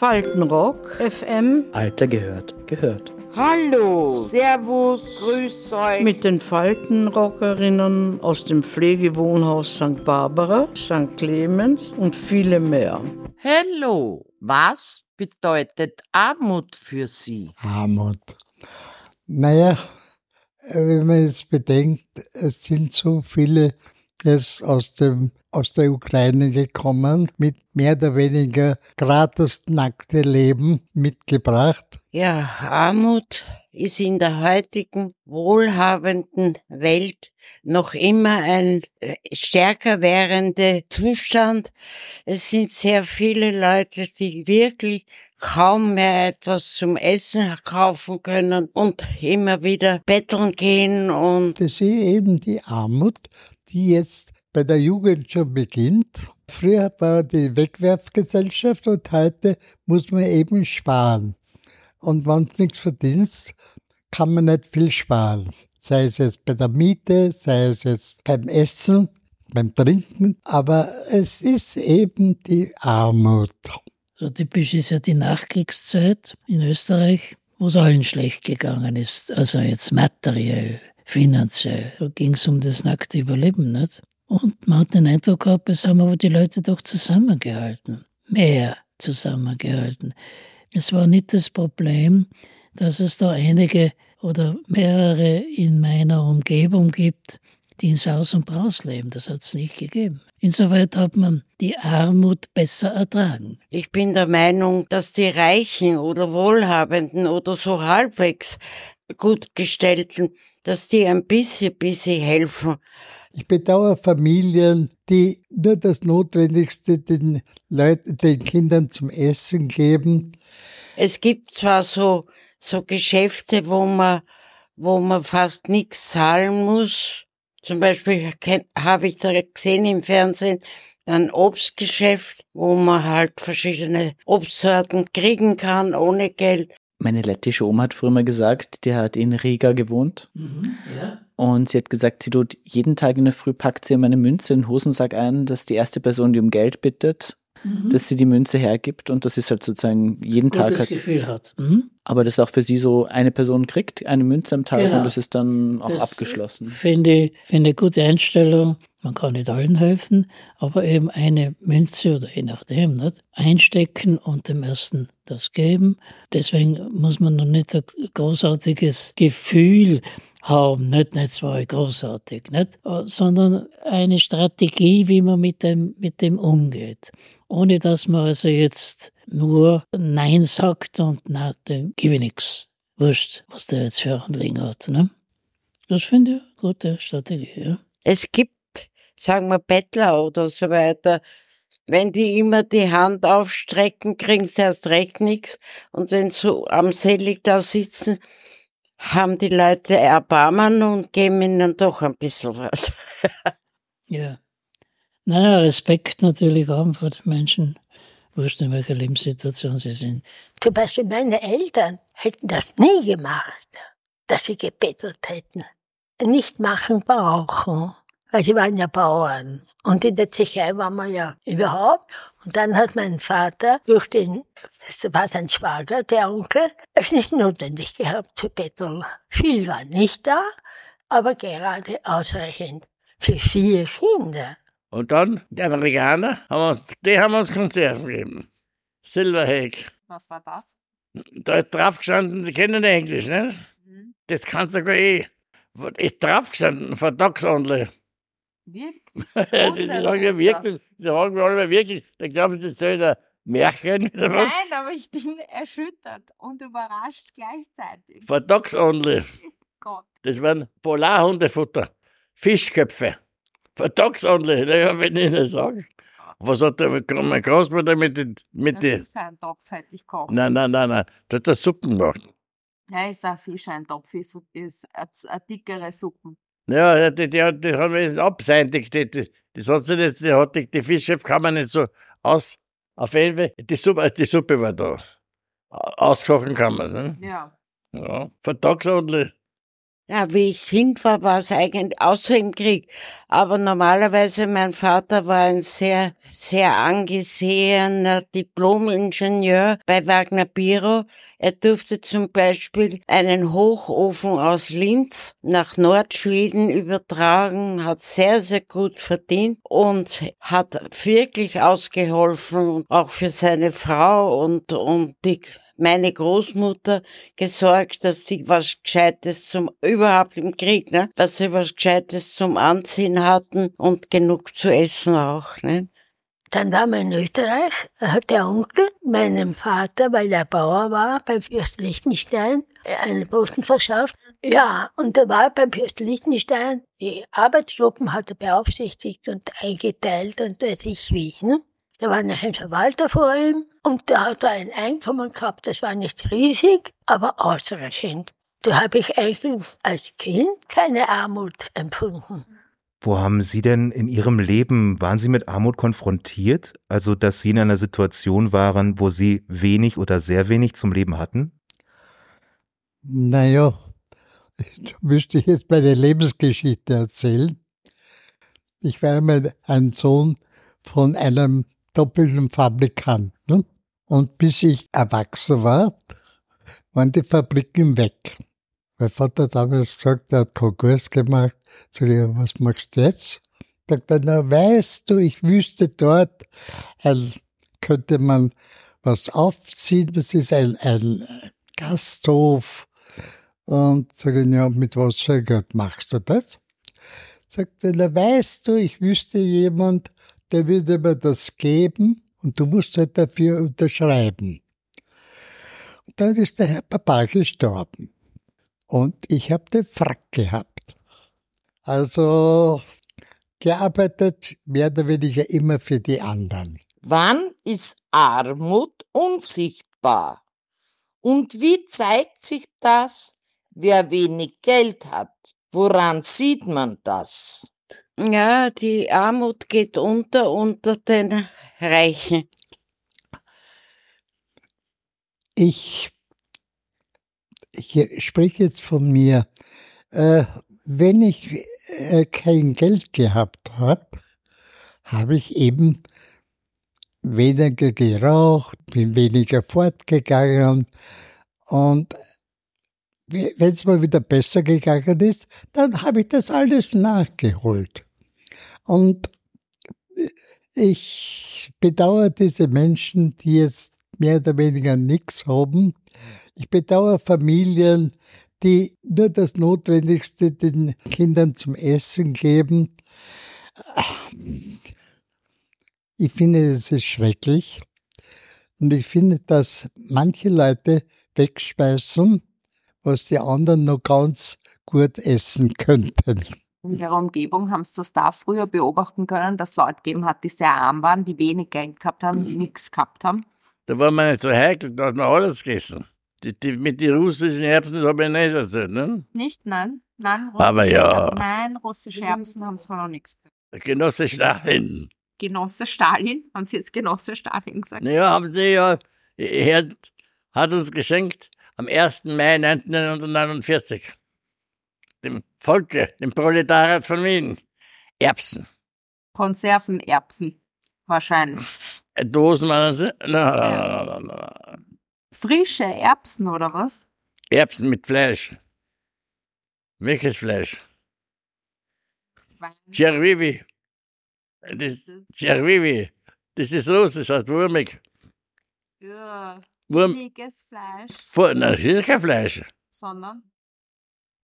Faltenrock FM. Alter gehört, gehört. Hallo, Servus, Grüß euch. Mit den Faltenrockerinnen aus dem Pflegewohnhaus St. Barbara, St. Clemens und viele mehr. Hallo, was bedeutet Armut für Sie? Armut. Naja, wenn man es bedenkt, es sind so viele jetzt aus, dem, aus der Ukraine gekommen, mit mehr oder weniger gratis nackte Leben mitgebracht. Ja, Armut ist in der heutigen wohlhabenden Welt noch immer ein äh, stärker währender Zustand. Es sind sehr viele Leute, die wirklich kaum mehr etwas zum Essen kaufen können und immer wieder betteln gehen und das ist eben die Armut, die jetzt bei der Jugend schon beginnt. Früher war die Wegwerfgesellschaft und heute muss man eben sparen. Und wenn du nichts verdienst, kann man nicht viel sparen. Sei es jetzt bei der Miete, sei es jetzt beim Essen, beim Trinken. Aber es ist eben die Armut. So typisch ist ja die Nachkriegszeit in Österreich, wo es allen schlecht gegangen ist. Also jetzt materiell, finanziell. Da ging es um das nackte Überleben, nicht? Und man hat den Eindruck gehabt, es haben aber die Leute doch zusammengehalten. Mehr zusammengehalten. Es war nicht das Problem, dass es da einige oder mehrere in meiner Umgebung gibt, die in Saus und Braus leben. Das hat es nicht gegeben. Insoweit hat man die Armut besser ertragen. ich bin der Meinung, dass die Reichen oder Wohlhabenden oder so halbwegs gut gestellten, dass die ein bisschen, bisschen helfen. Ich bedauere Familien, die nur das Notwendigste den Leuten, den Kindern zum Essen geben. Es gibt zwar so, so Geschäfte, wo man, wo man fast nichts zahlen muss. Zum Beispiel habe ich da gesehen im Fernsehen ein Obstgeschäft, wo man halt verschiedene Obstsorten kriegen kann ohne Geld. Meine lettische Oma hat früher mal gesagt, die hat in Riga gewohnt. Ja. Und sie hat gesagt, sie tut jeden Tag in der Früh packt sie immer eine Münze in den Hosensack ein, dass die erste Person, die um Geld bittet, dass sie die Münze hergibt und das ist halt sozusagen jeden Tag. Gutes Halt, Gefühl hat. Mhm. aber das auch für sie so eine Person kriegt, eine Münze am Tag Genau. und das ist dann auch Das abgeschlossen. Finde ich finde eine gute Einstellung. Man kann nicht allen helfen, aber eben eine Münze oder je nachdem, nicht? einstecken und dem ersten das geben. Deswegen muss man noch nicht ein großartiges Gefühl haben, nicht, nicht zwar großartig, nicht? Äh, sondern eine Strategie, wie man mit dem, mit dem umgeht. Ohne dass man also jetzt nur Nein sagt und na, dem gebe ich nichts. Wurscht, was der jetzt für Anliegen hat. Ne? Das finde ich eine gute Strategie, ja. Es gibt, sagen wir, Bettler oder so weiter. Wenn die immer die Hand aufstrecken, kriegen sie erst recht nichts. Und wenn sie so armselig da sitzen, haben die Leute Erbarmen und geben ihnen doch ein bisschen was. Ja. Naja, Respekt natürlich haben vor den Menschen, wurscht in welcher Lebenssituation sie sind. Zum Beispiel meine Eltern hätten das nie gemacht, dass sie gebettelt hätten. Nicht machen brauchen, weil sie waren ja Bauern. Und in der Tschechei waren wir ja überhaupt. Und dann hat mein Vater durch den, das war sein Schwager, der Onkel, es nicht notwendig gehabt zu betteln. Viel war nicht da, aber gerade ausreichend für vier Kinder. Und dann, die Amerikaner, haben uns, die haben uns Konserven gegeben. Silverhack. Was war das? Da ist drauf gestanden, Sie kennen Englisch, ne? Mhm. Das kannst du sogar eh. Ist drauf gestanden, for dogs only. Wie? Sie sagen ja wirklich, sie sagen mir alle wirklich, da glauben sie, das soll ein Märchen oder was? Nein, aber ich bin erschüttert und überrascht gleichzeitig. For dogs only. Gott. Das waren Polarhundefutter. Fischköpfe. For dogs only, naja, wenn ich nicht sagen. Was hat der, mein Großmutter mit den, mit Das den, ist kein Topf, hätte ich kochen. nein, nein, nein, nein, der hat Suppen gemacht. Ja, ist ein Fischeintopf, ist, ist eine, eine dickere Suppe. Ja, die, die, hat- die haben wir jetzt abseitig, die, die, das hat sie nicht, die, hat, die, die Fischchef kann man nicht so aus, auf jeden Fall, die Suppe, die Suppe war da. Auskochen kann man ne? Ja. Ja, for Ja, wie ich Kind war, war es eigentlich außer im Krieg. Aber normalerweise, mein Vater war ein sehr, sehr angesehener Diplom-Ingenieur bei Wagner Biro. Er durfte zum Beispiel einen Hochofen aus Linz nach Nordschweden übertragen, hat sehr, sehr gut verdient und hat wirklich ausgeholfen, auch für seine Frau und, und die meine Großmutter gesorgt, dass sie was Gescheites zum, überhaupt im Krieg, ne, dass sie was Gescheites zum Anziehen hatten und genug zu essen auch, ne. Dann war man in Österreich, hat der Onkel meinem Vater, weil er Bauer war, beim Fürst Liechtenstein, einen Posten verschafft. Ja, und da war beim Fürst Liechtenstein, die Arbeitsgruppen hat er beaufsichtigt und eingeteilt und weiß ich wie. Ne? Da war noch ein Verwalter vor ihm und der hat ein Einkommen gehabt, das war nicht riesig, aber ausreichend. Da habe ich eigentlich als Kind keine Armut empfunden. Wo haben Sie denn in Ihrem Leben, waren Sie mit Armut konfrontiert? Also, dass Sie in einer Situation waren, wo Sie wenig oder sehr wenig zum Leben hatten? Naja, da müsste ich jetzt meine Lebensgeschichte erzählen. Ich war einmal ein Sohn von einem doppelten Fabrikant. Ne? Und bis ich erwachsen war, waren die Fabriken weg. Mein Vater hat damals gesagt, er hat Konkurs gemacht. Sag ich, was machst du jetzt? Sagt er, na weißt du, ich wüsste dort, ein, könnte man was aufziehen, das ist ein, ein Gasthof. Und sag ich, ja, mit was für Geld machst du das? Sagt er, na weißt du, ich wüsste jemand, der würde mir das geben und du musst halt dafür unterschreiben. Und dann ist der Herr Papa gestorben. Und ich habe den Frack gehabt. Also gearbeitet mehr oder weniger immer für die anderen. Wann ist Armut unsichtbar? Und wie zeigt sich das, wer wenig Geld hat? Woran sieht man das? Ja, die Armut geht unter unter den Reichen. Ich, ich spreche jetzt von mir. Äh, wenn ich äh, kein Geld gehabt habe, habe ich eben weniger geraucht, bin weniger fortgegangen und wenn es mal wieder besser gegangen ist, dann habe ich das alles nachgeholt. Und ich bedauere diese Menschen, die jetzt mehr oder weniger nichts haben. Ich bedauere Familien, die nur das Notwendigste den Kindern zum Essen geben. Ich finde, es ist schrecklich. Und ich finde, dass manche Leute wegspeisen, was die anderen noch ganz gut essen könnten. In Ihrer Umgebung haben Sie das da früher beobachten können, dass es Leute gegeben hat, die sehr arm waren, die wenig Geld gehabt haben, die nichts gehabt haben? Da war man nicht so heikel, da hat man alles gegessen. Die, die, mit den russischen Erbsen habe ich nicht erzählt, ne? Nicht? Nein? Nein, russische Aber ja. Erbsen- Nein, russische Erbsen haben Sie noch nichts gesagt. Genosse Stalin. Genosse Stalin? Haben Sie jetzt Genosse Stalin gesagt? Naja, haben sie ja, er hat uns geschenkt am 1. Mai 1949. Dem Volke, dem Proletariat von Wien. Erbsen. Konservenerbsen. Wahrscheinlich. Äh, Dosen waren sie? Na, na, na, na, na. Frische Erbsen oder was? Erbsen mit Fleisch. Welches Fleisch? Chervivi. Das Chervivi. Das ist russisch, heißt wurmig. Ja. Wurm. Fleisch. Vor, na, das ist kein Fleisch. Sondern?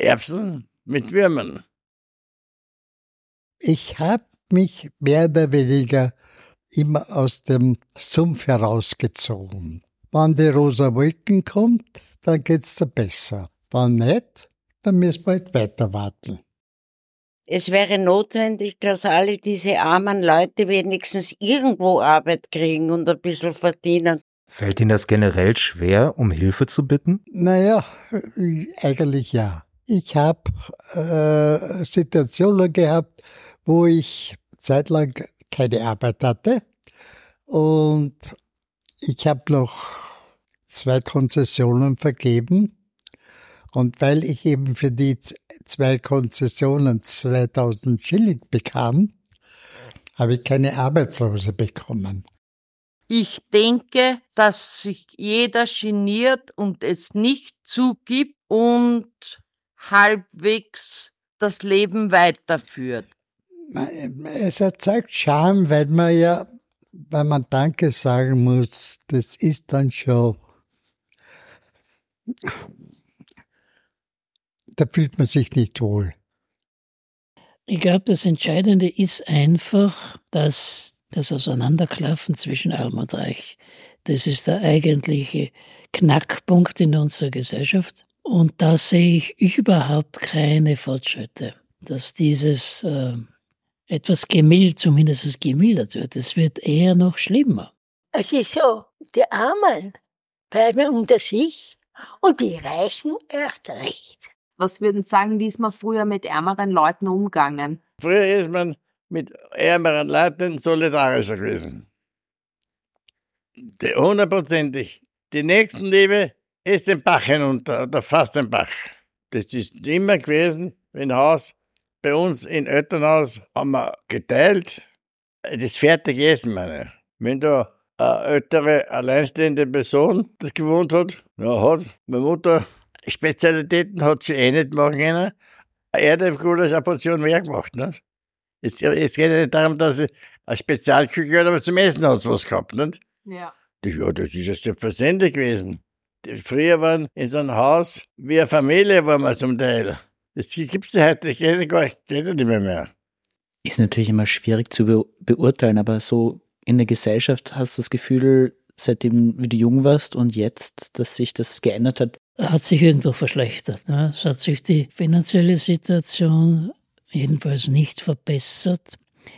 Erbsen mit Würmern. Ich habe mich mehr oder weniger immer aus dem Sumpf herausgezogen. Wenn die rosa Wolken kommt, dann geht's dir besser. Wenn nicht, dann müssen wir halt weiter warten. Es wäre notwendig, dass alle diese armen Leute wenigstens irgendwo Arbeit kriegen und ein bisschen verdienen. Fällt Ihnen das generell schwer, um Hilfe zu bitten? Naja, eigentlich ja. Ich habe äh, Situationen gehabt, wo ich zeitlang keine Arbeit hatte und ich habe noch zwei Konzessionen vergeben Und weil ich eben für die zwei Konzessionen 2000 Schilling bekam, habe ich keine Arbeitslose bekommen. Ich denke, dass sich jeder geniert und es nicht zugibt und halbwegs das Leben weiterführt. Es erzeugt Scham, weil man ja, wenn man Danke sagen muss, das ist dann schon, da fühlt man sich nicht wohl. Ich glaube, das Entscheidende ist einfach, dass das Auseinanderklaffen zwischen Arm und Reich, das ist der eigentliche Knackpunkt in unserer Gesellschaft. Und da sehe ich überhaupt keine Fortschritte, dass dieses äh, etwas gemildert, zumindest gemildert wird. Es wird eher noch schlimmer. Es ist so, die Armen bleiben unter sich und die Reichen erst recht. Was würden Sie sagen, wie ist man früher mit ärmeren Leuten umgegangen? Früher ist man mit ärmeren Leuten solidarischer gewesen. Die hundertprozentig. Die Nächstenliebe ist den Bach hinunter oder fast den Bach. Das ist immer gewesen, wenn Haus bei uns in Elternhaus haben wir geteilt. Das fertige Essen, meine. Wenn da eine ältere, alleinstehende Person das gewohnt hat, ja, hat meine Mutter Spezialitäten hat sie eh nicht machen können. Eine Erdäpfel ist eine Portion mehr gemacht. Nicht? Es, es geht ja nicht darum, dass sie eine Spezialküche hat, aber zum Essen hat sie was gehabt. Nicht? Ja. Das, ja, das ist ja selbstverständlich gewesen. Früher waren in so einem Haus wie eine Familie, war man zum Teil. Das gibt es ja heute, das geht gar nicht, geht ja nicht mehr, mehr. Ist natürlich immer schwierig zu be beurteilen, aber so in der Gesellschaft hast du das Gefühl, seitdem du jung warst und jetzt, dass sich das geändert hat? Hat sich irgendwo verschlechtert. Ne? Es hat sich die finanzielle Situation jedenfalls nicht verbessert.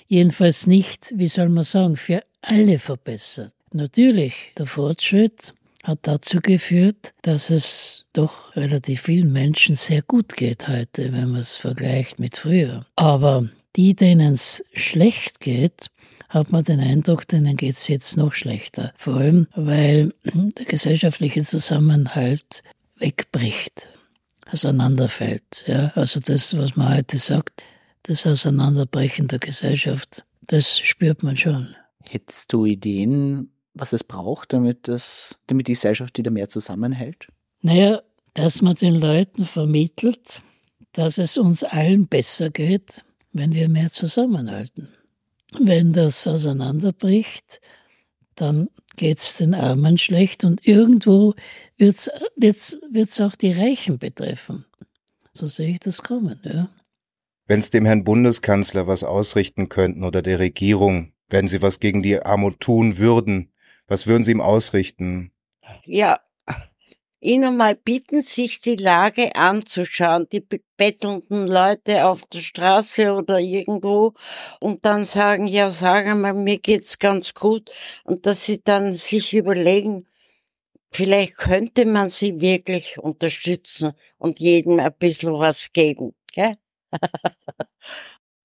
Jedenfalls nicht, wie soll man sagen, für alle verbessert. Natürlich, der Fortschritt hat dazu geführt, dass es doch relativ vielen Menschen sehr gut geht heute, wenn man es vergleicht mit früher. Aber die, denen es schlecht geht, hat man den Eindruck, denen geht es jetzt noch schlechter. Vor allem, weil der gesellschaftliche Zusammenhalt wegbricht, auseinanderfällt. Ja? Also das, was man heute sagt, das Auseinanderbrechen der Gesellschaft, das spürt man schon. Hättest du Ideen, was es braucht, damit, das, damit die Gesellschaft wieder mehr zusammenhält? Naja, dass man den Leuten vermittelt, dass es uns allen besser geht, wenn wir mehr zusammenhalten. Wenn das auseinanderbricht, dann geht es den Armen schlecht und irgendwo wird es auch die Reichen betreffen. So sehe ich das kommen. Ja. Wenn es dem Herrn Bundeskanzler was ausrichten könnten oder der Regierung, wenn sie was gegen die Armut tun würden, was würden Sie ihm ausrichten? Ja, Ihnen mal bitten, sich die Lage anzuschauen, die bettelnden Leute auf der Straße oder irgendwo und dann sagen, ja, sagen mal, mir geht's ganz gut und dass Sie dann sich überlegen, vielleicht könnte man sie wirklich unterstützen und jedem ein bisschen was geben, gell?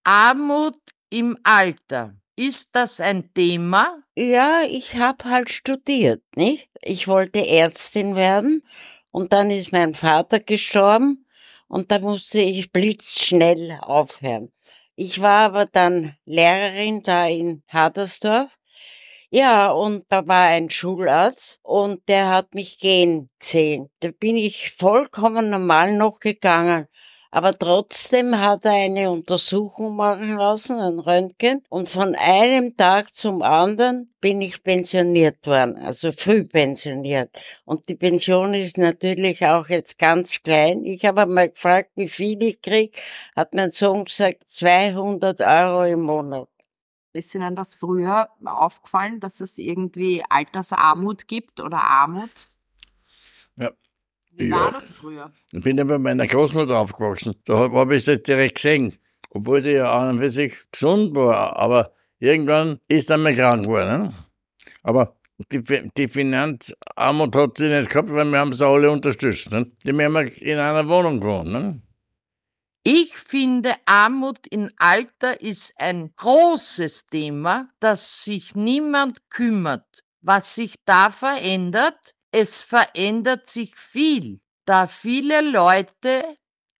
Armut im Alter. Ist das ein Thema? Ja, ich habe halt studiert, nicht? Ich wollte Ärztin werden und dann ist mein Vater gestorben und da musste ich blitzschnell aufhören. Ich war aber dann Lehrerin da in Hadersdorf. Ja, und da war ein Schularzt und der hat mich gehen gesehen. Da bin ich vollkommen normal noch gegangen. Aber trotzdem hat er eine Untersuchung machen lassen, ein Röntgen. Und von einem Tag zum anderen bin ich pensioniert worden, also früh pensioniert. Und die Pension ist natürlich auch jetzt ganz klein. Ich habe mal gefragt, wie viel ich krieg. Hat mein Sohn gesagt, 200 Euro im Monat. Ist Ihnen das früher aufgefallen, dass es irgendwie Altersarmut gibt oder Armut? Ja, wie war das früher? Ich bin ja bei meiner Großmutter aufgewachsen. Da habe ich es direkt gesehen. Obwohl sie ja an und für sich gesund war. Aber irgendwann ist dann mal krank geworden. Ne? Aber die, die Finanzarmut hat sie nicht gehabt, weil wir haben sie alle unterstützt. Ne? Die haben in einer Wohnung gewohnt. Ne? Ich finde, Armut im Alter ist ein großes Thema, das sich niemand kümmert. Was sich da verändert, es verändert sich viel. da viele Leute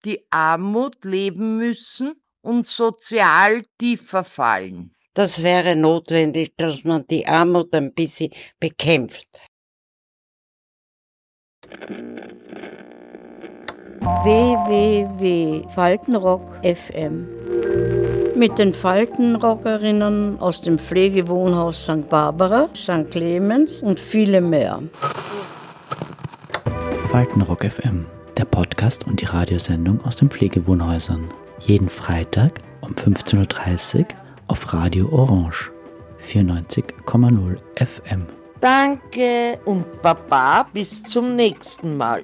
die Armut leben müssen und sozial tiefer fallen. Das wäre notwendig, dass man die Armut ein bisschen bekämpft. www.faltenrock FM mit den Faltenrockerinnen aus dem Pflegewohnhaus St. Barbara, St. Clemens und viele mehr. Faltenrock FM, der Podcast und die Radiosendung aus den Pflegewohnhäusern. Jeden Freitag um 15.30 Uhr auf Radio Orange 94,0 FM. Danke und Baba, bis zum nächsten Mal.